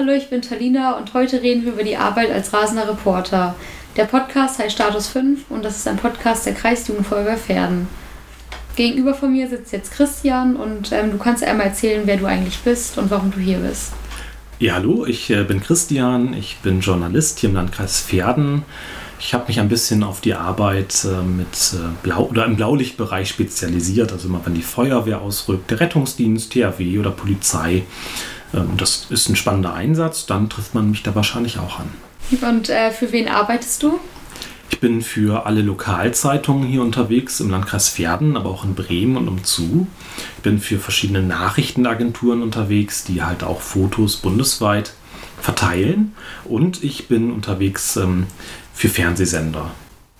Hallo, ich bin Talina und heute reden wir über die Arbeit als rasender Reporter. Der Podcast heißt Status 5 und das ist ein Podcast der Kreisjugendfeuerwehr Pferden. Gegenüber von mir sitzt jetzt Christian und ähm, du kannst einmal erzählen, wer du eigentlich bist und warum du hier bist. Ja, hallo, ich äh, bin Christian, ich bin Journalist hier im Landkreis Pferden. Ich habe mich ein bisschen auf die Arbeit äh, mit äh, Blau oder im Blaulichtbereich spezialisiert, also immer wenn die Feuerwehr ausrückt, der Rettungsdienst, THW oder Polizei. Ähm, das ist ein spannender Einsatz, dann trifft man mich da wahrscheinlich auch an. Und äh, für wen arbeitest du? Ich bin für alle Lokalzeitungen hier unterwegs im Landkreis Pferden, aber auch in Bremen und umzu. Ich bin für verschiedene Nachrichtenagenturen unterwegs, die halt auch Fotos bundesweit verteilen. Und ich bin unterwegs ähm, für Fernsehsender.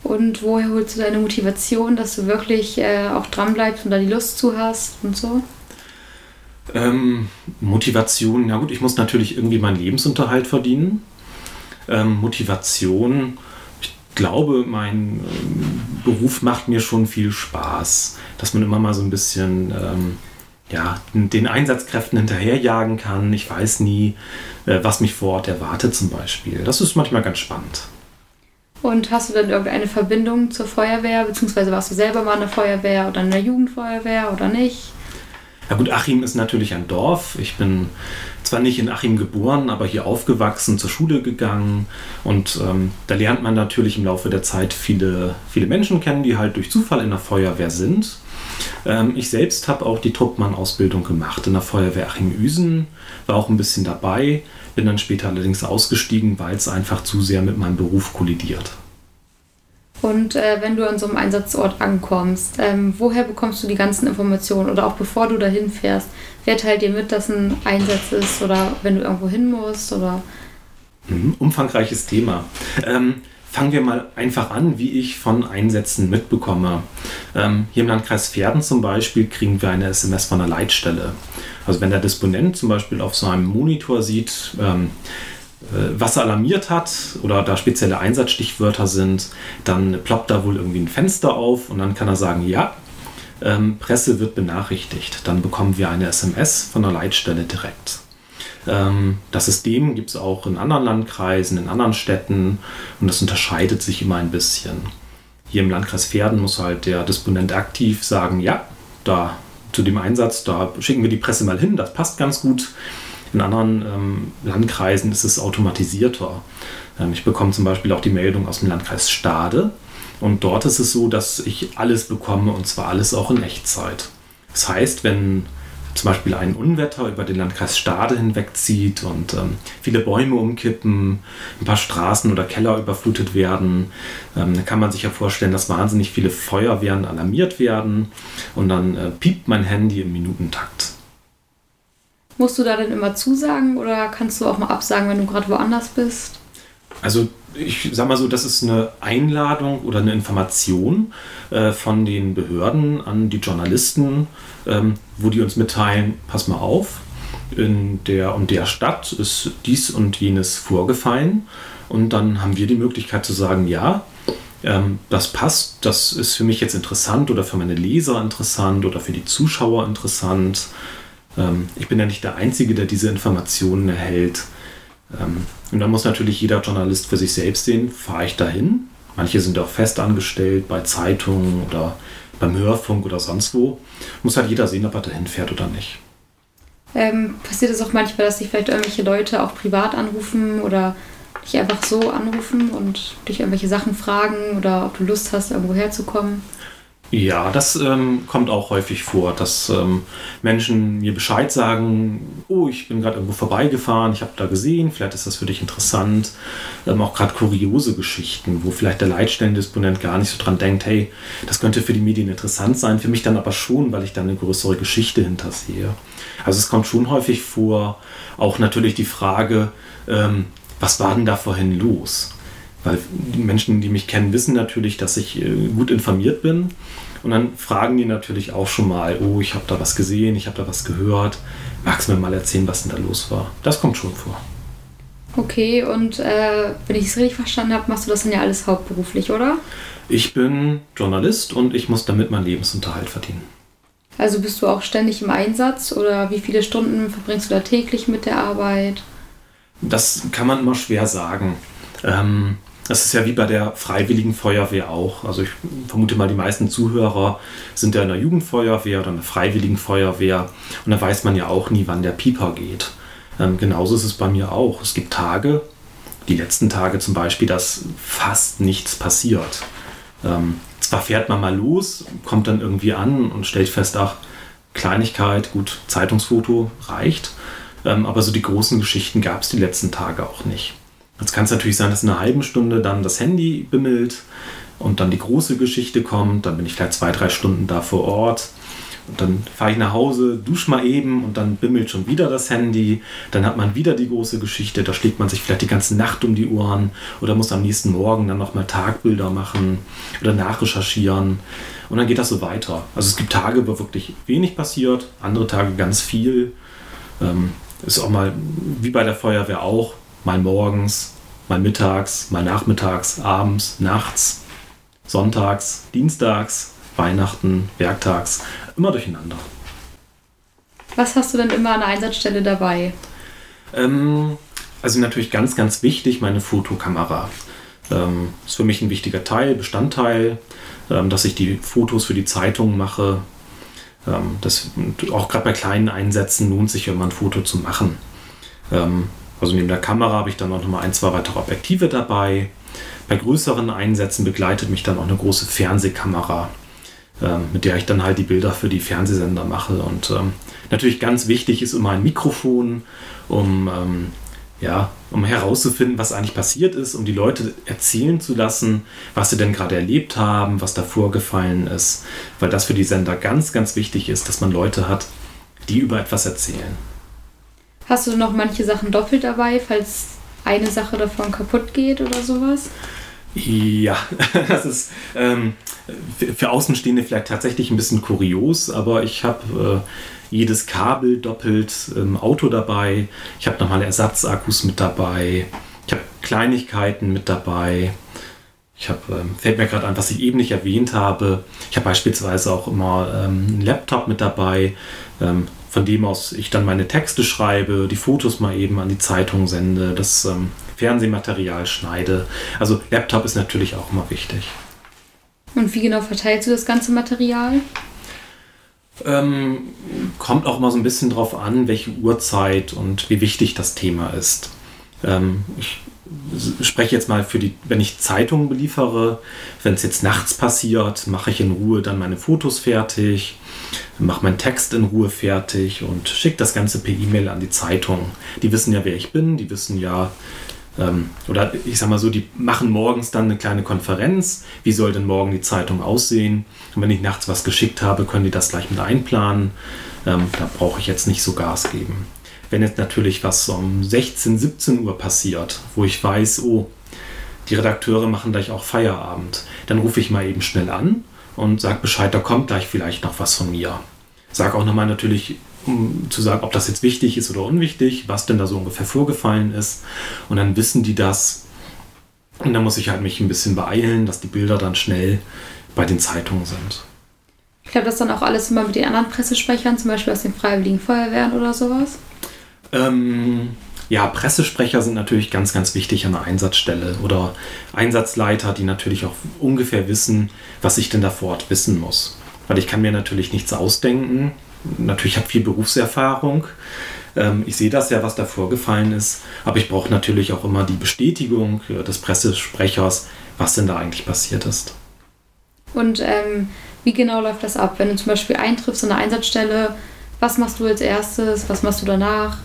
Und woher holst du deine Motivation, dass du wirklich äh, auch dranbleibst und da die Lust zu hast und so? Ähm, Motivation, na gut, ich muss natürlich irgendwie meinen Lebensunterhalt verdienen. Ähm, Motivation, ich glaube, mein ähm, Beruf macht mir schon viel Spaß, dass man immer mal so ein bisschen ähm, ja, den Einsatzkräften hinterherjagen kann. Ich weiß nie, äh, was mich vor Ort erwartet zum Beispiel. Das ist manchmal ganz spannend. Und hast du dann irgendeine Verbindung zur Feuerwehr, beziehungsweise warst du selber mal in der Feuerwehr oder in der Jugendfeuerwehr oder nicht? Ja gut, Achim ist natürlich ein Dorf. Ich bin zwar nicht in Achim geboren, aber hier aufgewachsen, zur Schule gegangen und ähm, da lernt man natürlich im Laufe der Zeit viele, viele Menschen kennen, die halt durch Zufall in der Feuerwehr sind. Ähm, ich selbst habe auch die Truppmann-Ausbildung gemacht in der Feuerwehr Achim-Üsen, war auch ein bisschen dabei, bin dann später allerdings ausgestiegen, weil es einfach zu sehr mit meinem Beruf kollidiert. Und äh, wenn du an so einem Einsatzort ankommst, ähm, woher bekommst du die ganzen Informationen? Oder auch bevor du dahin fährst, wer teilt dir mit, dass ein Einsatz ist oder wenn du irgendwo hin musst? Oder? Mhm, umfangreiches Thema. Ähm, fangen wir mal einfach an, wie ich von Einsätzen mitbekomme. Ähm, hier im Landkreis Pferden zum Beispiel kriegen wir eine SMS von der Leitstelle. Also wenn der Disponent zum Beispiel auf so einem Monitor sieht, ähm, äh, was alarmiert hat oder da spezielle Einsatzstichwörter sind, dann ploppt da wohl irgendwie ein Fenster auf und dann kann er sagen, ja, ähm, Presse wird benachrichtigt. Dann bekommen wir eine SMS von der Leitstelle direkt. Ähm, das System gibt es auch in anderen Landkreisen, in anderen Städten und das unterscheidet sich immer ein bisschen. Hier im Landkreis Pferden muss halt der Disponent aktiv sagen, ja, da zu dem Einsatz, da schicken wir die Presse mal hin, das passt ganz gut. In anderen ähm, Landkreisen ist es automatisierter. Ähm, ich bekomme zum Beispiel auch die Meldung aus dem Landkreis Stade. Und dort ist es so, dass ich alles bekomme und zwar alles auch in Echtzeit. Das heißt, wenn zum Beispiel ein Unwetter über den Landkreis Stade hinwegzieht und ähm, viele Bäume umkippen, ein paar Straßen oder Keller überflutet werden, ähm, dann kann man sich ja vorstellen, dass wahnsinnig viele Feuerwehren alarmiert werden und dann äh, piept mein Handy im Minutentakt. Musst du da denn immer zusagen oder kannst du auch mal absagen, wenn du gerade woanders bist? Also ich sag mal so, das ist eine Einladung oder eine Information äh, von den Behörden an die Journalisten, ähm, wo die uns mitteilen, pass mal auf, in der und der Stadt ist dies und jenes vorgefallen. Und dann haben wir die Möglichkeit zu sagen, ja, ähm, das passt, das ist für mich jetzt interessant oder für meine Leser interessant oder für die Zuschauer interessant. Ähm, ich bin ja nicht der Einzige, der diese Informationen erhält. Ähm, und da muss natürlich jeder Journalist für sich selbst sehen, fahre ich dahin? Manche sind auch fest angestellt bei Zeitungen oder beim Hörfunk oder sonst wo. Muss halt jeder sehen, ob er dahin fährt oder nicht. Ähm, passiert es auch manchmal, dass sich vielleicht irgendwelche Leute auch privat anrufen oder dich einfach so anrufen und dich irgendwelche Sachen fragen oder ob du Lust hast, irgendwo herzukommen? Ja, das ähm, kommt auch häufig vor, dass ähm, Menschen mir Bescheid sagen, oh, ich bin gerade irgendwo vorbeigefahren, ich habe da gesehen, vielleicht ist das für dich interessant. Ähm, auch gerade kuriose Geschichten, wo vielleicht der Leitstellendisponent gar nicht so dran denkt, hey, das könnte für die Medien interessant sein, für mich dann aber schon, weil ich dann eine größere Geschichte hintersehe. Also es kommt schon häufig vor, auch natürlich die Frage, ähm, was war denn da vorhin los? Weil die Menschen, die mich kennen, wissen natürlich, dass ich äh, gut informiert bin. Und dann fragen die natürlich auch schon mal, oh, ich habe da was gesehen, ich habe da was gehört. Magst du mir mal erzählen, was denn da los war? Das kommt schon vor. Okay, und äh, wenn ich es richtig verstanden habe, machst du das dann ja alles hauptberuflich, oder? Ich bin Journalist und ich muss damit meinen Lebensunterhalt verdienen. Also bist du auch ständig im Einsatz oder wie viele Stunden verbringst du da täglich mit der Arbeit? das kann man immer schwer sagen. Ähm, das ist ja wie bei der Freiwilligen Feuerwehr auch. Also ich vermute mal, die meisten Zuhörer sind ja in der Jugendfeuerwehr oder in der Freiwilligen Feuerwehr. Und da weiß man ja auch nie, wann der Pieper geht. Ähm, genauso ist es bei mir auch. Es gibt Tage, die letzten Tage zum Beispiel, dass fast nichts passiert. Ähm, zwar fährt man mal los, kommt dann irgendwie an und stellt fest, ach, Kleinigkeit, gut, Zeitungsfoto reicht. Ähm, aber so die großen Geschichten gab es die letzten Tage auch nicht. Jetzt kann es natürlich sein, dass in einer halben Stunde dann das Handy bimmelt und dann die große Geschichte kommt. Dann bin ich vielleicht zwei, drei Stunden da vor Ort. Und dann fahre ich nach Hause, dusche mal eben und dann bimmelt schon wieder das Handy. Dann hat man wieder die große Geschichte. Da schlägt man sich vielleicht die ganze Nacht um die Ohren oder muss am nächsten Morgen dann nochmal Tagbilder machen oder nachrecherchieren. Und dann geht das so weiter. Also es gibt Tage, wo wirklich wenig passiert, andere Tage ganz viel. Ähm, ist auch mal wie bei der Feuerwehr auch, mal morgens, mal mittags, mal nachmittags, abends, nachts, sonntags, dienstags, Weihnachten, werktags, immer durcheinander. Was hast du denn immer an der Einsatzstelle dabei? Ähm, also natürlich ganz, ganz wichtig, meine Fotokamera. Ähm, ist für mich ein wichtiger Teil, Bestandteil, ähm, dass ich die Fotos für die Zeitung mache. Ähm, das, auch gerade bei kleinen Einsätzen lohnt sich immer ein Foto zu machen. Also neben der Kamera habe ich dann auch noch mal ein, zwei weitere Objektive dabei. Bei größeren Einsätzen begleitet mich dann auch eine große Fernsehkamera, ähm, mit der ich dann halt die Bilder für die Fernsehsender mache. Und ähm, natürlich ganz wichtig ist immer ein Mikrofon, um, ähm, ja, um herauszufinden, was eigentlich passiert ist, um die Leute erzählen zu lassen, was sie denn gerade erlebt haben, was da vorgefallen ist. Weil das für die Sender ganz, ganz wichtig ist, dass man Leute hat, die über etwas erzählen. Hast du noch manche Sachen doppelt dabei, falls eine Sache davon kaputt geht oder sowas? Ja, das ist ähm, für Außenstehende vielleicht tatsächlich ein bisschen kurios, aber ich habe äh, jedes Kabel doppelt im Auto dabei. Ich habe nochmal Ersatzakkus mit dabei. Ich habe Kleinigkeiten mit dabei. Ich habe, ähm, fällt mir gerade an, was ich eben nicht erwähnt habe. Ich habe beispielsweise auch immer ähm, einen Laptop mit dabei. Ähm, von dem aus ich dann meine Texte schreibe, die Fotos mal eben an die Zeitung sende, das ähm, Fernsehmaterial schneide. Also Laptop ist natürlich auch immer wichtig. Und wie genau verteilst du das ganze Material? Ähm, kommt auch mal so ein bisschen drauf an, welche Uhrzeit und wie wichtig das Thema ist. Ähm, ich spreche jetzt mal für die, wenn ich Zeitungen beliefere, wenn es jetzt nachts passiert, mache ich in Ruhe dann meine Fotos fertig mache meinen Text in Ruhe fertig und schicke das Ganze per E-Mail an die Zeitung. Die wissen ja, wer ich bin, die wissen ja, ähm, oder ich sag mal so, die machen morgens dann eine kleine Konferenz. Wie soll denn morgen die Zeitung aussehen? Und wenn ich nachts was geschickt habe, können die das gleich mit einplanen. Ähm, da brauche ich jetzt nicht so Gas geben. Wenn jetzt natürlich was um 16, 17 Uhr passiert, wo ich weiß, oh, die Redakteure machen gleich auch Feierabend, dann rufe ich mal eben schnell an und sag Bescheid, da kommt gleich vielleicht noch was von mir. Sag auch nochmal natürlich, um zu sagen, ob das jetzt wichtig ist oder unwichtig, was denn da so ungefähr vorgefallen ist. Und dann wissen die das. Und dann muss ich halt mich ein bisschen beeilen, dass die Bilder dann schnell bei den Zeitungen sind. Ich glaube, das dann auch alles immer mit den anderen Pressesprechern, zum Beispiel aus den Freiwilligen Feuerwehren oder sowas? Ähm, ja, Pressesprecher sind natürlich ganz, ganz wichtig an der Einsatzstelle oder Einsatzleiter, die natürlich auch ungefähr wissen, was ich denn da vor Ort wissen muss. Weil ich kann mir natürlich nichts ausdenken. Natürlich habe ich viel Berufserfahrung. Ähm, ich sehe das ja, was da vorgefallen ist. Aber ich brauche natürlich auch immer die Bestätigung äh, des Pressesprechers, was denn da eigentlich passiert ist. Und ähm, wie genau läuft das ab? Wenn du zum Beispiel eintriffst an der Einsatzstelle, was machst du als erstes? Was machst du danach?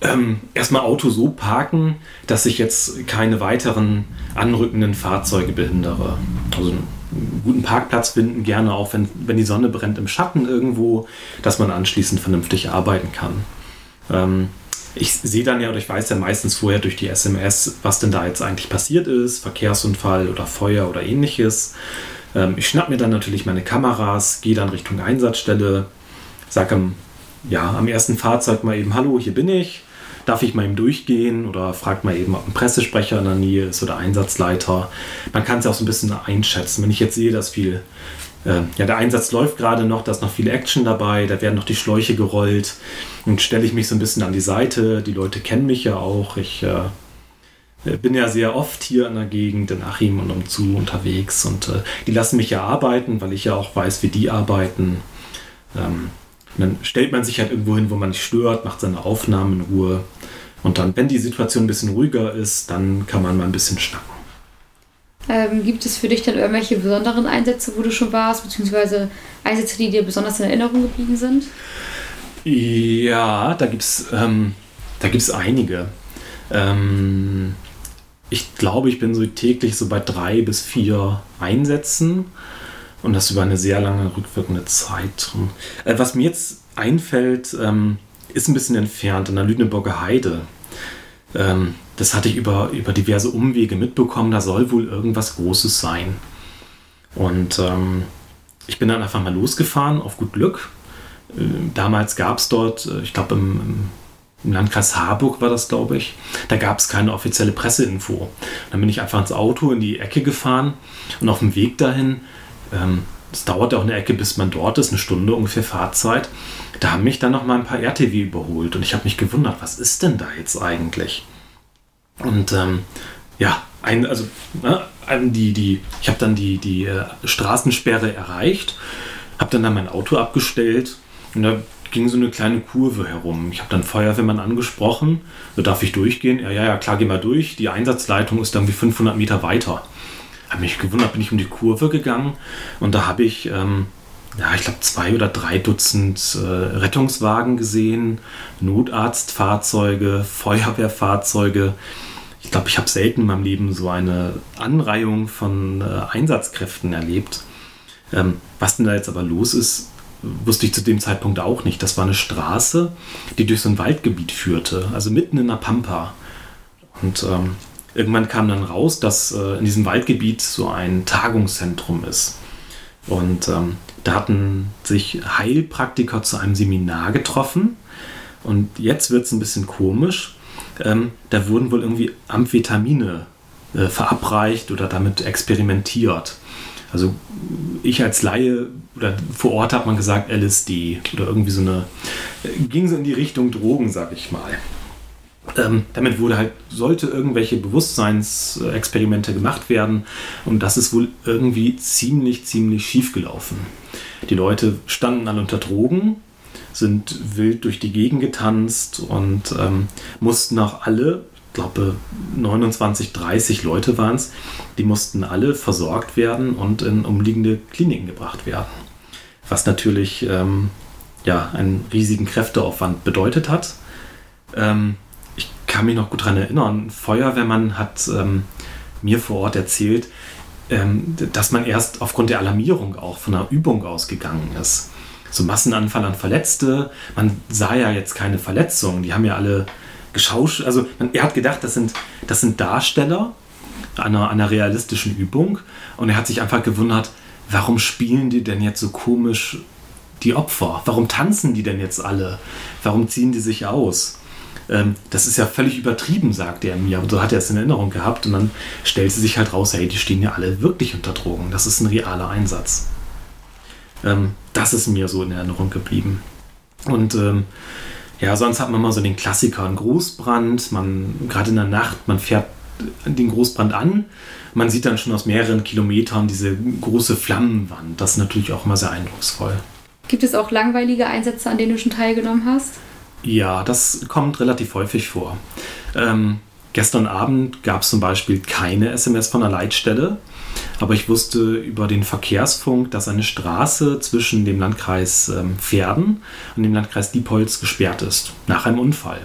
Ähm, erstmal Auto so parken, dass ich jetzt keine weiteren anrückenden Fahrzeuge behindere. Also einen guten Parkplatz finden, gerne auch, wenn, wenn die Sonne brennt im Schatten irgendwo, dass man anschließend vernünftig arbeiten kann. Ähm, ich sehe dann ja oder ich weiß ja meistens vorher durch die SMS, was denn da jetzt eigentlich passiert ist, Verkehrsunfall oder Feuer oder ähnliches. Ähm, ich schnapp mir dann natürlich meine Kameras, gehe dann Richtung Einsatzstelle, sage ja, am ersten Fahrzeug mal eben, hallo, hier bin ich, darf ich mal eben durchgehen oder fragt mal eben, ob ein Pressesprecher in der Nähe ist oder Einsatzleiter. Man kann es ja auch so ein bisschen einschätzen. Wenn ich jetzt sehe, dass viel äh, ja, der Einsatz läuft gerade noch, da ist noch viel Action dabei, da werden noch die Schläuche gerollt und stelle ich mich so ein bisschen an die Seite. Die Leute kennen mich ja auch. Ich äh, bin ja sehr oft hier in der Gegend, in Achim und umzu unterwegs und äh, die lassen mich ja arbeiten, weil ich ja auch weiß, wie die arbeiten. Ähm, dann stellt man sich halt irgendwo hin, wo man nicht stört, macht seine Aufnahmen in Ruhe. Und dann, wenn die Situation ein bisschen ruhiger ist, dann kann man mal ein bisschen schnacken. Ähm, gibt es für dich dann irgendwelche besonderen Einsätze, wo du schon warst, beziehungsweise Einsätze, die dir besonders in Erinnerung geblieben sind? Ja, da gibt es ähm, einige. Ähm, ich glaube, ich bin so täglich so bei drei bis vier Einsätzen und das über eine sehr lange rückwirkende Zeit. Äh, was mir jetzt einfällt, ähm, ist ein bisschen entfernt, an der Lüneburger Heide. Ähm, das hatte ich über, über diverse Umwege mitbekommen, da soll wohl irgendwas Großes sein. Und ähm, ich bin dann einfach mal losgefahren, auf gut Glück. Äh, damals gab es dort, äh, ich glaube im, im, Landkreis Harburg war das, glaube ich, da gab es keine offizielle Presseinfo. Dann bin ich einfach ins Auto in die Ecke gefahren und auf dem Weg dahin, ähm, es dauert auch eine Ecke, bis man dort ist, eine Stunde ungefähr Fahrzeit, da haben mich dann noch mal ein paar RTW überholt und ich habe mich gewundert, was ist denn da jetzt eigentlich? Und ähm, ja, ein, also ne, die, die, ich habe dann die, die äh, Straßensperre erreicht, habe dann, dann mein Auto abgestellt und da ging so eine kleine Kurve herum. Ich habe dann Feuerwehrmann angesprochen, so darf ich durchgehen? Ja, ja, ja, klar, geh mal durch. Die Einsatzleitung ist dann wie 500 Meter weiter. Habe mich gewundert, bin ich um die Kurve gegangen und da habe ich, ähm, ja, ich glaube, zwei oder drei Dutzend äh, Rettungswagen gesehen, Notarztfahrzeuge, Feuerwehrfahrzeuge ich glaube, ich habe selten in meinem Leben so eine Anreihung von äh, Einsatzkräften erlebt. Ähm, was denn da jetzt aber los ist, wusste ich zu dem Zeitpunkt auch nicht. Das war eine Straße, die durch so ein Waldgebiet führte, also mitten in der Pampa. Und ähm, irgendwann kam dann raus, dass äh, in diesem Waldgebiet so ein Tagungszentrum ist. Und ähm, da hatten sich Heilpraktiker zu einem Seminar getroffen. Und jetzt wird es ein bisschen komisch ähm, da wurden wohl irgendwie Amphetamine äh, verabreicht oder damit experimentiert. Also ich als Laie oder vor Ort hat man gesagt LSD oder irgendwie so eine, äh, ging so in die Richtung Drogen, sag ich mal. Ähm, damit wurde halt, sollte irgendwelche Bewusstseinsexperimente gemacht werden und das ist wohl irgendwie ziemlich, ziemlich schief gelaufen. Die Leute standen alle unter Drogen, sind wild durch die Gegend getanzt und ähm, mussten auch alle, ich glaube 29, 30 Leute waren es, die mussten alle versorgt werden und in umliegende Kliniken gebracht werden. Was natürlich ähm, ja, einen riesigen Kräfteaufwand bedeutet hat. Ähm, kann mich noch gut daran erinnern, Feuerwehrmann hat ähm, mir vor Ort erzählt, ähm, dass man erst aufgrund der Alarmierung auch von einer Übung ausgegangen ist so Massenanfall an Verletzte. Man sah ja jetzt keine Verletzungen, die haben ja alle geschauscht. Also man, er hat gedacht, das sind, das sind Darsteller einer, einer realistischen Übung und er hat sich einfach gewundert, warum spielen die denn jetzt so komisch die Opfer? Warum tanzen die denn jetzt alle? Warum ziehen die sich aus? Ähm, das ist ja völlig übertrieben, sagte er mir. Aber so hat er es in Erinnerung gehabt. Und dann stellte sich halt raus, hey, die stehen ja alle wirklich unter Drogen. Das ist ein realer Einsatz. Ähm, das ist mir so in Erinnerung geblieben. Und ähm, ja, sonst hat man mal so den Klassiker, einen Großbrand. Man, gerade in der Nacht, man fährt den Großbrand an. Man sieht dann schon aus mehreren Kilometern diese große Flammenwand. Das ist natürlich auch immer sehr eindrucksvoll. Gibt es auch langweilige Einsätze, an denen du schon teilgenommen hast? Ja, das kommt relativ häufig vor. Ähm, gestern Abend gab es zum Beispiel keine SMS von der Leitstelle. Aber ich wusste über den Verkehrsfunk, dass eine Straße zwischen dem Landkreis ähm, Pferden und dem Landkreis Diepholz gesperrt ist, nach einem Unfall.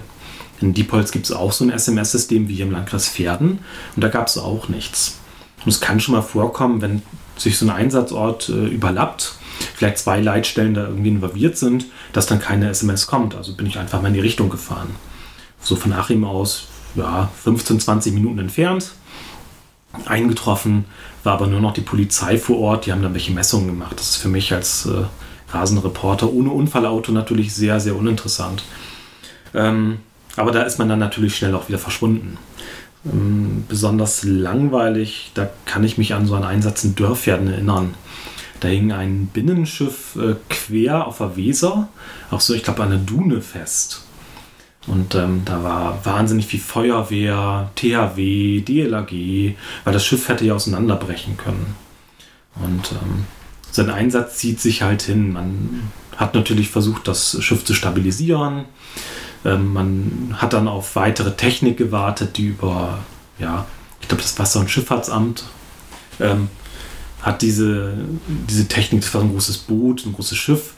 In Diepholz gibt es auch so ein SMS-System wie hier im Landkreis Pferden und da gab es auch nichts. Und es kann schon mal vorkommen, wenn sich so ein Einsatzort äh, überlappt, vielleicht zwei Leitstellen da irgendwie involviert sind, dass dann keine SMS kommt. Also bin ich einfach mal in die Richtung gefahren. So von Achim aus, ja, 15, 20 Minuten entfernt, eingetroffen, war aber nur noch die Polizei vor Ort, die haben dann welche Messungen gemacht. Das ist für mich als äh, Rasenreporter ohne Unfallauto natürlich sehr, sehr uninteressant. Ähm, aber da ist man dann natürlich schnell auch wieder verschwunden. Ähm, besonders langweilig, da kann ich mich an so einen Einsatz in Dörfjärden erinnern. Da hing ein Binnenschiff äh, quer auf der Weser, auch so, ich glaube, an der Dune fest. Und ähm, da war wahnsinnig viel Feuerwehr, THW, DLAG, weil das Schiff hätte ja auseinanderbrechen können. Und ähm, sein Einsatz zieht sich halt hin. Man hat natürlich versucht, das Schiff zu stabilisieren. Ähm, man hat dann auf weitere Technik gewartet, die über, ja, ich glaube, das Wasser- und Schifffahrtsamt ähm, hat diese, diese Technik, das war ein großes Boot, ein großes Schiff,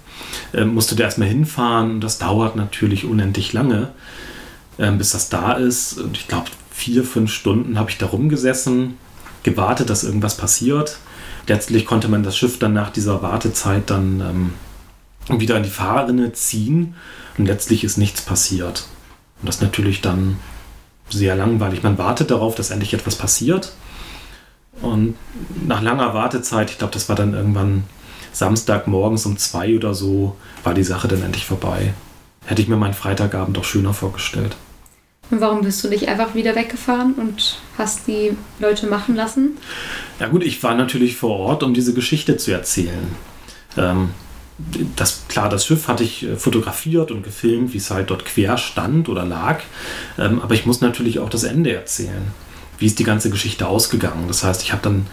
ähm, musste der erstmal hinfahren. Das dauert natürlich unendlich lange, ähm, bis das da ist. Und ich glaube, vier, fünf Stunden habe ich da rumgesessen, gewartet, dass irgendwas passiert. Letztlich konnte man das Schiff dann nach dieser Wartezeit dann ähm, wieder in die Fahrrinne ziehen und letztlich ist nichts passiert. Und das ist natürlich dann sehr langweilig. Man wartet darauf, dass endlich etwas passiert. Und nach langer Wartezeit, ich glaube, das war dann irgendwann Samstagmorgens um zwei oder so, war die Sache dann endlich vorbei. Hätte ich mir meinen Freitagabend doch schöner vorgestellt. Und warum bist du nicht einfach wieder weggefahren und hast die Leute machen lassen? Ja gut, ich war natürlich vor Ort, um diese Geschichte zu erzählen. Ähm, das, klar, das Schiff hatte ich äh, fotografiert und gefilmt, wie es halt dort quer stand oder lag. Ähm, aber ich muss natürlich auch das Ende erzählen. Wie ist die ganze Geschichte ausgegangen? Das heißt, ich habe dann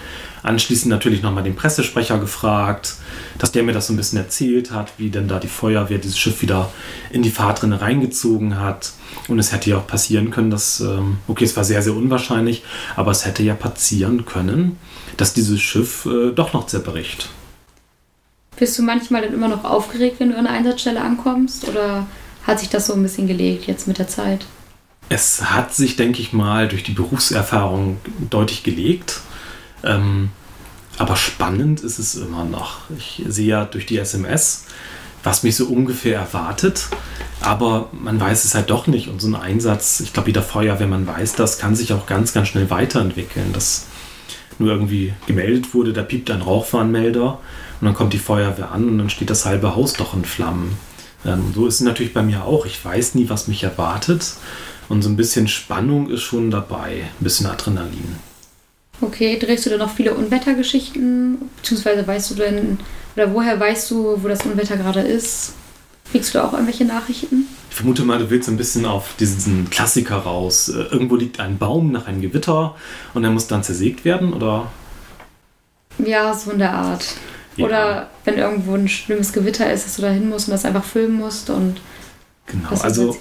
anschließend natürlich nochmal den Pressesprecher gefragt, dass der mir das so ein bisschen erzählt hat, wie denn da die Feuerwehr dieses Schiff wieder in die Fahrtrinne reingezogen hat. Und es hätte ja auch passieren können, dass, ähm, okay, es war sehr, sehr unwahrscheinlich, aber es hätte ja passieren können, dass dieses Schiff äh, doch noch zerbricht. Bist du manchmal dann immer noch aufgeregt, wenn du an der Einsatzstelle ankommst? Oder hat sich das so ein bisschen gelegt jetzt mit der Zeit? Es hat sich, denke ich mal, durch die Berufserfahrung deutlich gelegt. Ähm, aber spannend ist es immer noch. Ich sehe ja durch die SMS, was mich so ungefähr erwartet. Aber man weiß es halt doch nicht. Und so ein Einsatz, ich glaube, jeder Feuerwehrmann weiß das, kann sich auch ganz, ganz schnell weiterentwickeln. Dass nur irgendwie gemeldet wurde, da piept ein Rauchwarnmelder und dann kommt die Feuerwehr an und dann steht das halbe Haus doch in Flammen. Ähm, so ist es natürlich bei mir auch. Ich weiß nie, was mich erwartet. Und so ein bisschen Spannung ist schon dabei, ein bisschen Adrenalin. Okay, drehst du dann noch viele Unwettergeschichten? Beziehungsweise weißt du denn, oder woher weißt du, wo das Unwetter gerade ist? Kriegst du auch irgendwelche Nachrichten? Ich vermute mal, du willst ein bisschen auf diesen Klassiker raus. Äh, irgendwo liegt ein Baum nach einem Gewitter und er muss dann zersägt werden, oder? Ja, so in der Art. Ja. Oder wenn irgendwo ein schlimmes Gewitter ist, dass du da hin musst und das einfach filmen musst und genau. also.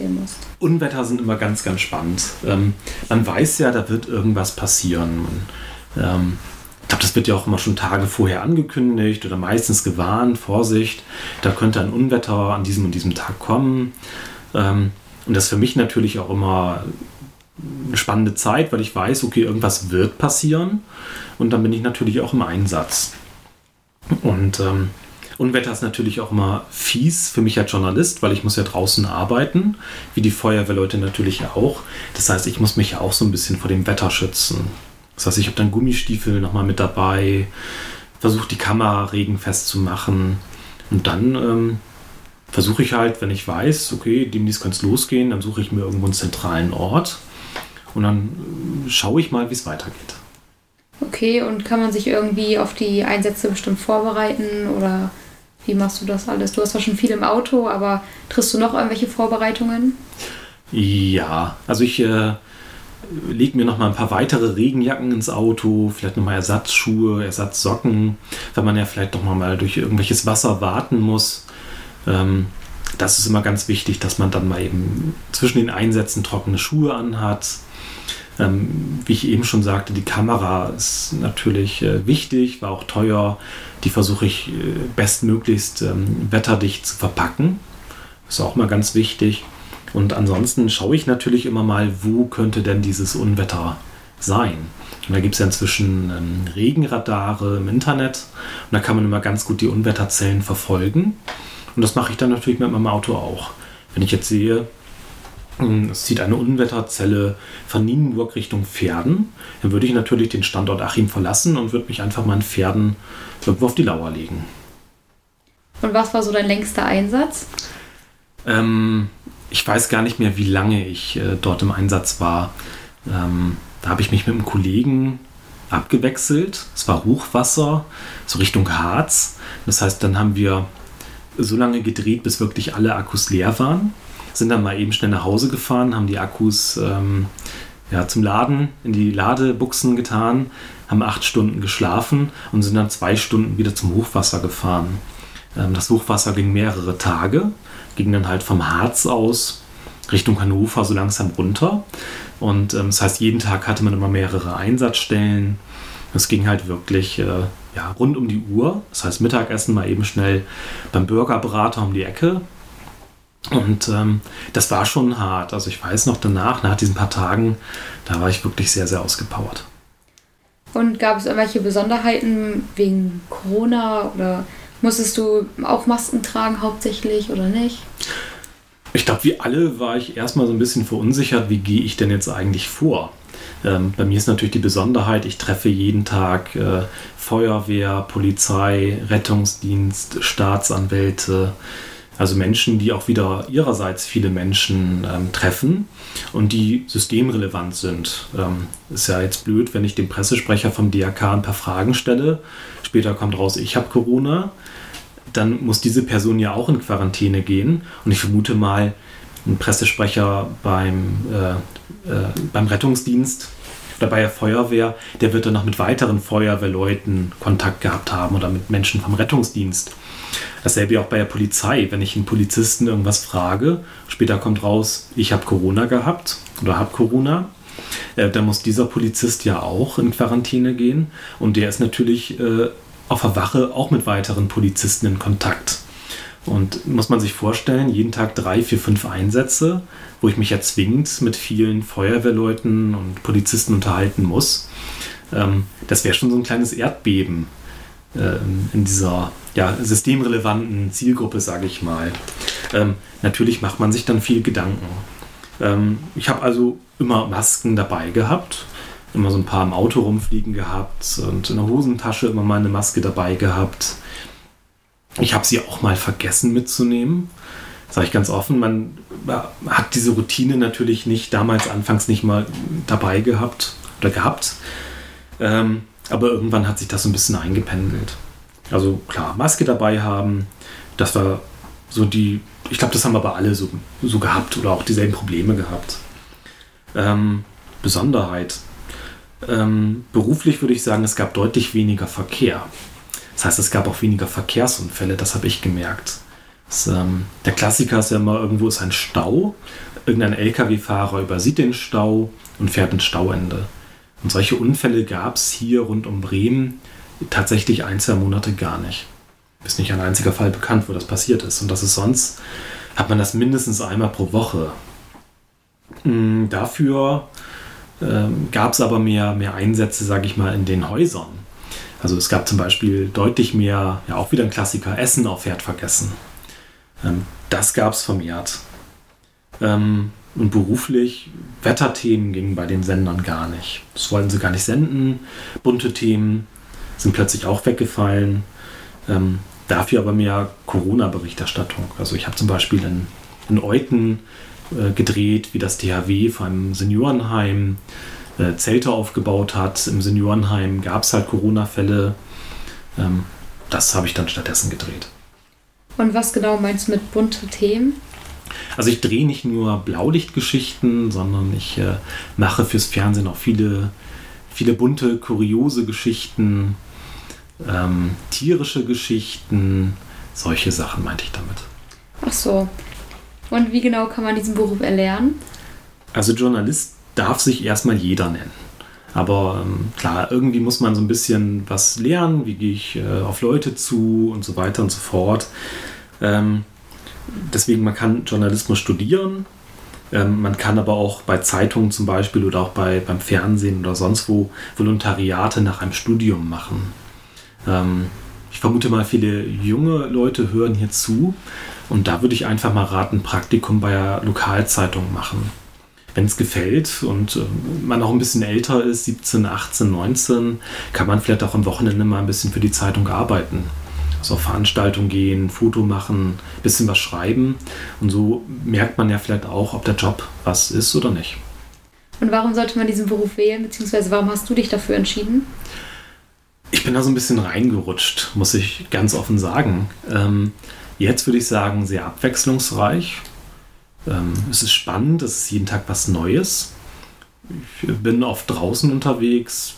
Unwetter sind immer ganz, ganz spannend. Ähm, man weiß ja, da wird irgendwas passieren. Man, ähm, ich glaube, das wird ja auch immer schon Tage vorher angekündigt oder meistens gewarnt, Vorsicht, da könnte ein Unwetter an diesem und diesem Tag kommen. Ähm, und das ist für mich natürlich auch immer eine spannende Zeit, weil ich weiß, okay, irgendwas wird passieren. Und dann bin ich natürlich auch im Einsatz. Und ähm, Unwetter ist natürlich auch immer fies für mich als Journalist, weil ich muss ja draußen arbeiten, wie die Feuerwehrleute natürlich auch. Das heißt, ich muss mich ja auch so ein bisschen vor dem Wetter schützen. Das heißt, ich habe dann Gummistiefel nochmal mit dabei, versuche die Kamera regenfest zu machen und dann ähm, versuche ich halt, wenn ich weiß, okay, demnächst kann es losgehen, dann suche ich mir irgendwo einen zentralen Ort und dann äh, schaue ich mal, wie es weitergeht. Okay, und kann man sich irgendwie auf die Einsätze bestimmt vorbereiten oder wie machst du das alles? Du hast zwar schon viel im Auto, aber triffst du noch irgendwelche Vorbereitungen? Ja, also ich äh, lege mir noch mal ein paar weitere Regenjacken ins Auto, vielleicht noch mal Ersatzschuhe, Ersatzsocken, wenn man ja vielleicht noch mal durch irgendwelches Wasser warten muss. Ähm, das ist immer ganz wichtig, dass man dann mal eben zwischen den Einsätzen trockene Schuhe anhat. Ähm, wie ich eben schon sagte, die Kamera ist natürlich äh, wichtig, war auch teuer. Die versuche ich äh, bestmöglichst ähm, wetterdicht zu verpacken. Ist auch mal ganz wichtig. Und ansonsten schaue ich natürlich immer mal, wo könnte denn dieses Unwetter sein. Und da gibt es ja inzwischen ähm, Regenradare im Internet. Und da kann man immer ganz gut die Unwetterzellen verfolgen. Und das mache ich dann natürlich mit meinem Auto auch. Wenn ich jetzt sehe, es zieht eine Unwetterzelle von Nienburg Richtung Pferden, dann würde ich natürlich den Standort Achim verlassen und würde mich einfach meinen Pferden irgendwo auf die Lauer legen. Und was war so dein längster Einsatz? Ähm, ich weiß gar nicht mehr, wie lange ich äh, dort im Einsatz war. Ähm, da habe ich mich mit einem Kollegen abgewechselt. Es war Hochwasser, so Richtung Harz. Das heißt, dann haben wir so lange gedreht, bis wirklich alle Akkus leer waren. Sind dann mal eben schnell nach Hause gefahren, haben die Akkus ähm, ja, zum Laden in die Ladebuchsen getan, haben acht Stunden geschlafen und sind dann zwei Stunden wieder zum Hochwasser gefahren. Ähm, das Hochwasser ging mehrere Tage, ging dann halt vom Harz aus Richtung Hannover so langsam runter. Und ähm, das heißt, jeden Tag hatte man immer mehrere Einsatzstellen. Es ging halt wirklich äh, ja, rund um die Uhr. Das heißt, Mittagessen mal eben schnell beim Burgerbrater um die Ecke. Und ähm, das war schon hart. Also ich weiß noch danach, nach diesen paar Tagen, da war ich wirklich sehr, sehr ausgepowert. Und gab es irgendwelche Besonderheiten wegen Corona oder musstest du auch Masken tragen hauptsächlich oder nicht? Ich glaube, wie alle war ich erstmal so ein bisschen verunsichert, wie gehe ich denn jetzt eigentlich vor? Ähm, bei mir ist natürlich die Besonderheit, ich treffe jeden Tag äh, Feuerwehr, Polizei, Rettungsdienst, Staatsanwälte, also Menschen, die auch wieder ihrerseits viele Menschen ähm, treffen und die systemrelevant sind. Ähm, ist ja jetzt blöd, wenn ich dem Pressesprecher vom DRK ein paar Fragen stelle. Später kommt raus, ich habe Corona. Dann muss diese Person ja auch in Quarantäne gehen. Und ich vermute mal, ein Pressesprecher beim, äh, äh, beim Rettungsdienst oder bei der Feuerwehr, der wird dann noch mit weiteren Feuerwehrleuten Kontakt gehabt haben oder mit Menschen vom Rettungsdienst. Dasselbe auch bei der Polizei. Wenn ich einen Polizisten irgendwas frage, später kommt raus, ich habe Corona gehabt oder habe Corona, äh, dann muss dieser Polizist ja auch in Quarantäne gehen und der ist natürlich äh, auf der Wache auch mit weiteren Polizisten in Kontakt. Und muss man sich vorstellen, jeden Tag drei, vier, fünf Einsätze, wo ich mich ja zwingend mit vielen Feuerwehrleuten und Polizisten unterhalten muss. Ähm, das wäre schon so ein kleines Erdbeben äh, in dieser ja, systemrelevanten Zielgruppe, sage ich mal. Ähm, natürlich macht man sich dann viel Gedanken. Ähm, ich habe also immer Masken dabei gehabt, immer so ein paar im Auto rumfliegen gehabt und in der Hosentasche immer mal eine Maske dabei gehabt. Ich habe sie auch mal vergessen mitzunehmen. Sage ich ganz offen, man hat diese Routine natürlich nicht damals anfangs nicht mal dabei gehabt oder gehabt. Ähm, aber irgendwann hat sich das so ein bisschen eingependelt. Also klar, Maske dabei haben, das war so die, ich glaube, das haben aber alle so, so gehabt oder auch dieselben Probleme gehabt. Ähm, Besonderheit. Ähm, beruflich würde ich sagen, es gab deutlich weniger Verkehr. Das heißt, es gab auch weniger Verkehrsunfälle, das habe ich gemerkt. Das, ähm, der Klassiker ist ja immer, irgendwo ist ein Stau, irgendein Lkw-Fahrer übersieht den Stau und fährt ins Stauende. Und solche Unfälle gab es hier rund um Bremen tatsächlich ein, zwei Monate gar nicht. Ist nicht ein einziger Fall bekannt, wo das passiert ist. Und das ist sonst, hat man das mindestens einmal pro Woche. Hm, dafür ähm, gab es aber mehr, mehr Einsätze, sage ich mal, in den Häusern. Also es gab zum Beispiel deutlich mehr, ja auch wieder ein Klassiker, Essen auf Herd vergessen. Ähm, das gab es vermehrt. Ähm, und beruflich, Wetterthemen gingen bei den Sendern gar nicht. Das wollten sie gar nicht senden. Bunte Themen sind plötzlich auch weggefallen. Ähm, dafür aber mehr Corona-Berichterstattung. Also ich habe zum Beispiel in, in Euten äh, gedreht, wie das THW vor einem Seniorenheim äh, Zelte aufgebaut hat. Im Seniorenheim gab es halt Corona-Fälle. Ähm, das habe ich dann stattdessen gedreht. Und was genau meinst du mit bunte Themen? Also ich drehe nicht nur Blaulichtgeschichten, sondern ich äh, mache fürs Fernsehen auch viele, viele bunte, kuriose Geschichten, ähm, tierische Geschichten, solche Sachen meinte ich damit. Ach so. Und wie genau kann man diesen Beruf erlernen? Also Journalist darf sich erstmal jeder nennen. Aber ähm, klar, irgendwie muss man so ein bisschen was lernen, wie gehe ich äh, auf Leute zu und so weiter und so fort. Ähm, deswegen, man kann Journalismus studieren, ähm, man kann aber auch bei Zeitungen zum Beispiel oder auch bei, beim Fernsehen oder sonst wo Volontariate nach einem Studium machen. Ähm, ich vermute mal, viele junge Leute hören hier zu und da würde ich einfach mal raten, Praktikum bei einer Lokalzeitung machen. Wenn es gefällt und äh, man auch ein bisschen älter ist, 17, 18, 19, kann man vielleicht auch am Wochenende mal ein bisschen für die Zeitung arbeiten also auf Veranstaltungen gehen, Foto machen, bisschen was schreiben. Und so merkt man ja vielleicht auch, ob der Job was ist oder nicht. Und warum sollte man diesen Beruf wählen, beziehungsweise warum hast du dich dafür entschieden? Ich bin da so ein bisschen reingerutscht, muss ich ganz offen sagen. Ähm, jetzt würde ich sagen, sehr abwechslungsreich. Ähm, es ist spannend, es ist jeden Tag was Neues. Ich bin oft draußen unterwegs.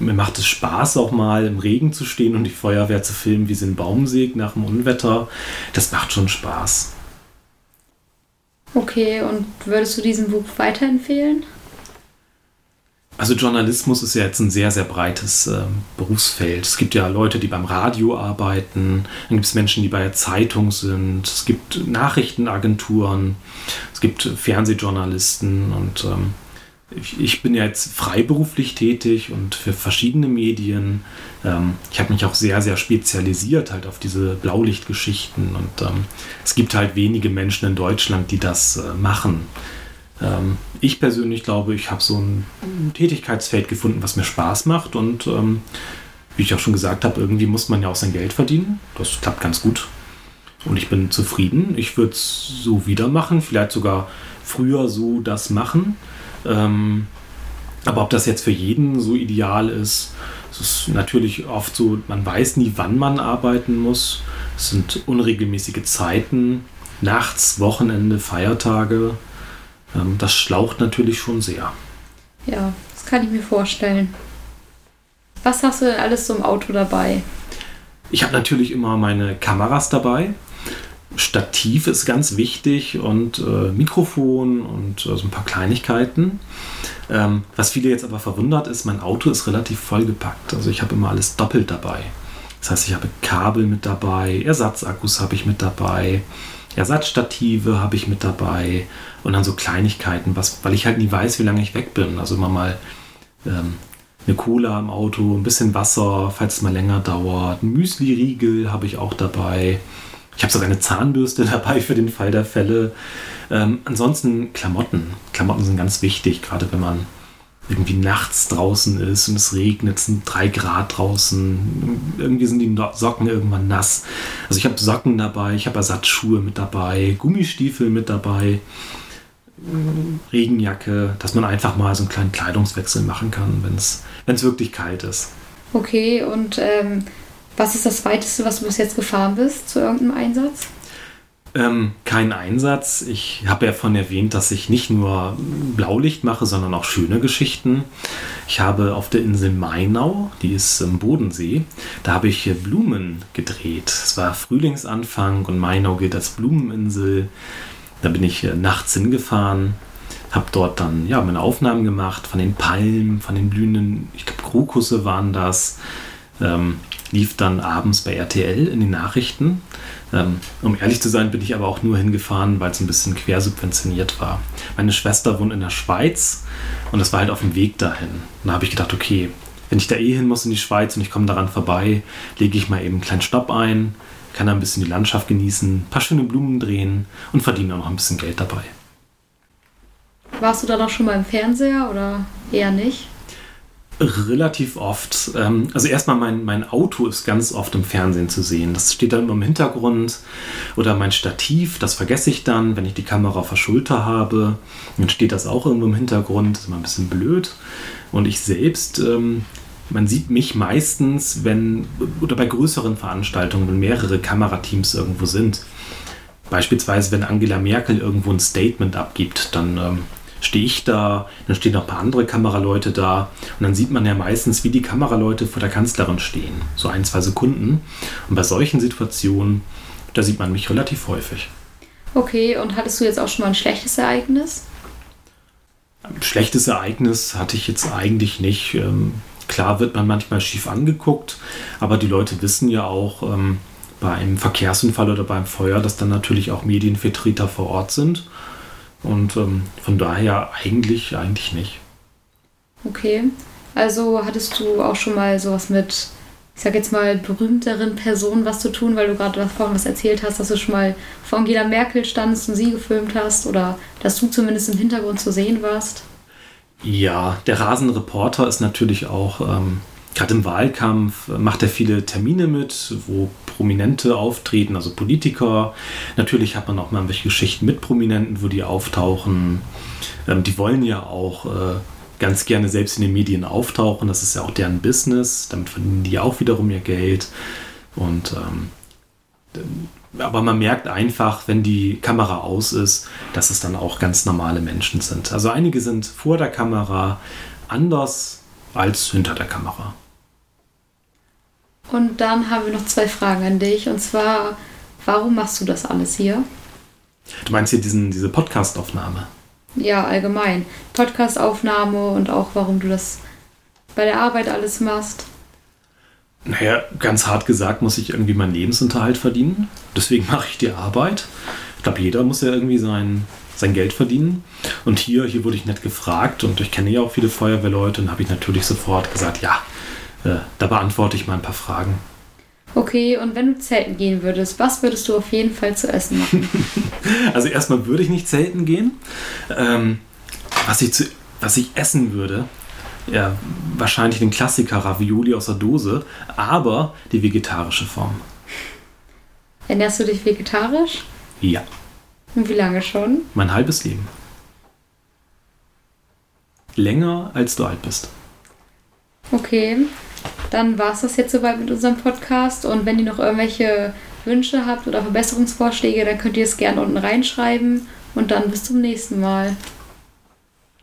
Mir macht es Spaß, auch mal im Regen zu stehen und die Feuerwehr zu filmen, wie sie einen Baum sägt nach dem Unwetter. Das macht schon Spaß. Okay, und würdest du diesen Buch weiterempfehlen? Also Journalismus ist ja jetzt ein sehr, sehr breites äh, Berufsfeld. Es gibt ja Leute, die beim Radio arbeiten, dann gibt es Menschen, die bei der Zeitung sind, es gibt Nachrichtenagenturen, es gibt Fernsehjournalisten und ähm, ich, ich, bin ja jetzt freiberuflich tätig und für verschiedene Medien. Ähm, ich habe mich auch sehr, sehr spezialisiert halt auf diese Blaulichtgeschichten und ähm, es gibt halt wenige Menschen in Deutschland, die das äh, machen. Ähm, ich persönlich glaube, ich habe so ein Tätigkeitsfeld gefunden, was mir Spaß macht und ähm, wie ich auch schon gesagt habe, irgendwie muss man ja auch sein Geld verdienen. Das klappt ganz gut. Und ich bin zufrieden. Ich würde es so wieder machen, vielleicht sogar früher so das machen. Ähm, aber ob das jetzt für jeden so ideal ist, es ist natürlich oft so, man weiß nie, wann man arbeiten muss. Es sind unregelmäßige Zeiten, nachts, Wochenende, Feiertage. Ähm, das schlaucht natürlich schon sehr. Ja, das kann ich mir vorstellen. Was hast du denn alles so im Auto dabei? Ich habe natürlich immer meine Kameras dabei. Stativ ist ganz wichtig und äh, Mikrofon und äh, so ein paar Kleinigkeiten. Ähm, was viele jetzt aber verwundert ist, mein Auto ist relativ vollgepackt. Also ich habe immer alles doppelt dabei. Das heißt, ich habe Kabel mit dabei, Ersatzakkus habe ich mit dabei, Ersatzstative habe ich mit dabei und dann so Kleinigkeiten, was, weil ich halt nie weiß, wie lange ich weg bin. Also immer mal ähm, eine Cola im Auto, ein bisschen Wasser, falls es mal länger dauert. Ein Müsli-Riegel habe ich auch dabei. Ich habe sogar eine Zahnbürste dabei für den Fall der Fälle. Ähm, ansonsten Klamotten. Klamotten sind ganz wichtig, gerade wenn man irgendwie nachts draußen ist und es regnet, es sind drei Grad draußen, irgendwie sind die Socken irgendwann nass. Also ich habe Socken dabei, ich habe Ersatzschuhe mit dabei, Gummistiefel mit dabei, Regenjacke, dass man einfach mal so einen kleinen Kleidungswechsel machen kann, wenn es wirklich kalt ist. Okay, und ähm, was ist das weiteste, was du bis jetzt gefahren bist zu irgendeinem Einsatz? Ähm, kein Einsatz. Ich habe ja von erwähnt, dass ich nicht nur Blaulicht mache, sondern auch schöne Geschichten. Ich habe auf der Insel Mainau, die ist im Bodensee, da habe ich Blumen gedreht. Es war Frühlingsanfang und Mainau gilt als Blumeninsel. Da bin ich nachts hingefahren, habe dort dann ja meine Aufnahmen gemacht von den Palmen, von den blühenden, ich glaube Krokusse waren das. Ähm, lief dann abends bei RTL in den Nachrichten. Ähm, um ehrlich zu sein, bin ich aber auch nur hingefahren, weil es ein bisschen quersubventioniert war. Meine Schwester wohnt in der Schweiz und das war halt auf dem Weg dahin. Da habe ich gedacht, okay, wenn ich da eh hin muss in die Schweiz und ich komme daran vorbei, lege ich mal eben einen kleinen Stopp ein, kann da ein bisschen die Landschaft genießen, ein paar schöne Blumen drehen und verdiene auch noch ein bisschen Geld dabei. Warst du da noch schon mal im Fernseher oder eher nicht? Relativ oft. Ähm, also erstmal mein, mein Auto ist ganz oft im Fernsehen zu sehen. Das steht dann immer im Hintergrund. Oder mein Stativ, das vergesse ich dann, wenn ich die Kamera auf der Schulter habe. Dann steht das auch irgendwo im Hintergrund. Das ist immer ein bisschen blöd. Und ich selbst, ähm, man sieht mich meistens, wenn, oder bei größeren Veranstaltungen, wenn mehrere Kamerateams irgendwo sind. Beispielsweise, wenn Angela Merkel irgendwo ein Statement abgibt, dann ähm, stehe ich da, dann stehen noch ein paar andere Kameraleute da und dann sieht man ja meistens, wie die Kameraleute vor der Kanzlerin stehen, so ein, zwei Sekunden. Und bei solchen Situationen, da sieht man mich relativ häufig. Okay, und hattest du jetzt auch schon mal ein schlechtes Ereignis? Ein schlechtes Ereignis hatte ich jetzt eigentlich nicht. Ähm, klar wird man manchmal schief angeguckt, aber die Leute wissen ja auch ähm, bei einem Verkehrsunfall oder beim Feuer, dass dann natürlich auch Medienvertreter vor Ort sind. Und ähm, von daher eigentlich, eigentlich nicht. Okay. Also hattest du auch schon mal sowas mit, ich sag jetzt mal, berühmteren Personen was zu tun, weil du gerade vorhin was erzählt hast, dass du schon mal vor Angela Merkel standst und sie gefilmt hast oder dass du zumindest im Hintergrund zu sehen warst? Ja, der Rasenreporter ist natürlich auch ähm, Gerade im Wahlkampf macht er viele Termine mit, wo Prominente auftreten, also Politiker. Natürlich hat man auch mal irgendwelche Geschichten mit Prominenten, wo die auftauchen. Ähm, die wollen ja auch äh, ganz gerne selbst in den Medien auftauchen. Das ist ja auch deren Business. Damit verdienen die auch wiederum ihr Geld. Und ähm, aber man merkt einfach, wenn die Kamera aus ist, dass es dann auch ganz normale Menschen sind. Also einige sind vor der Kamera anders als hinter der Kamera. Und dann haben wir noch zwei Fragen an dich. Und zwar, warum machst du das alles hier? Du meinst hier diesen, diese Podcast-Aufnahme? Ja, allgemein. Podcast-Aufnahme und auch, warum du das bei der Arbeit alles machst. Naja, ganz hart gesagt, muss ich irgendwie meinen Lebensunterhalt verdienen. Deswegen mache ich die Arbeit. Ich glaube, jeder muss ja irgendwie sein, sein Geld verdienen. Und hier, hier wurde ich nett gefragt und ich kenne ja auch viele Feuerwehrleute und habe ich natürlich sofort gesagt, ja, äh, da beantworte ich mal ein paar Fragen. Okay, und wenn du zelten gehen würdest, was würdest du auf jeden Fall zu essen machen? also erstmal würde ich nicht zelten gehen. Ähm, was, ich zu, was ich essen würde, ja, wahrscheinlich den Klassiker Ravioli aus der Dose, aber die vegetarische Form. Ernährst du dich vegetarisch? Ja. Und wie lange schon? Mein halbes Leben. Länger als du alt bist. Okay, dann war es das jetzt soweit mit unserem Podcast. Und wenn ihr noch irgendwelche Wünsche habt oder Verbesserungsvorschläge, dann könnt ihr es gerne unten reinschreiben. Und dann bis zum nächsten Mal.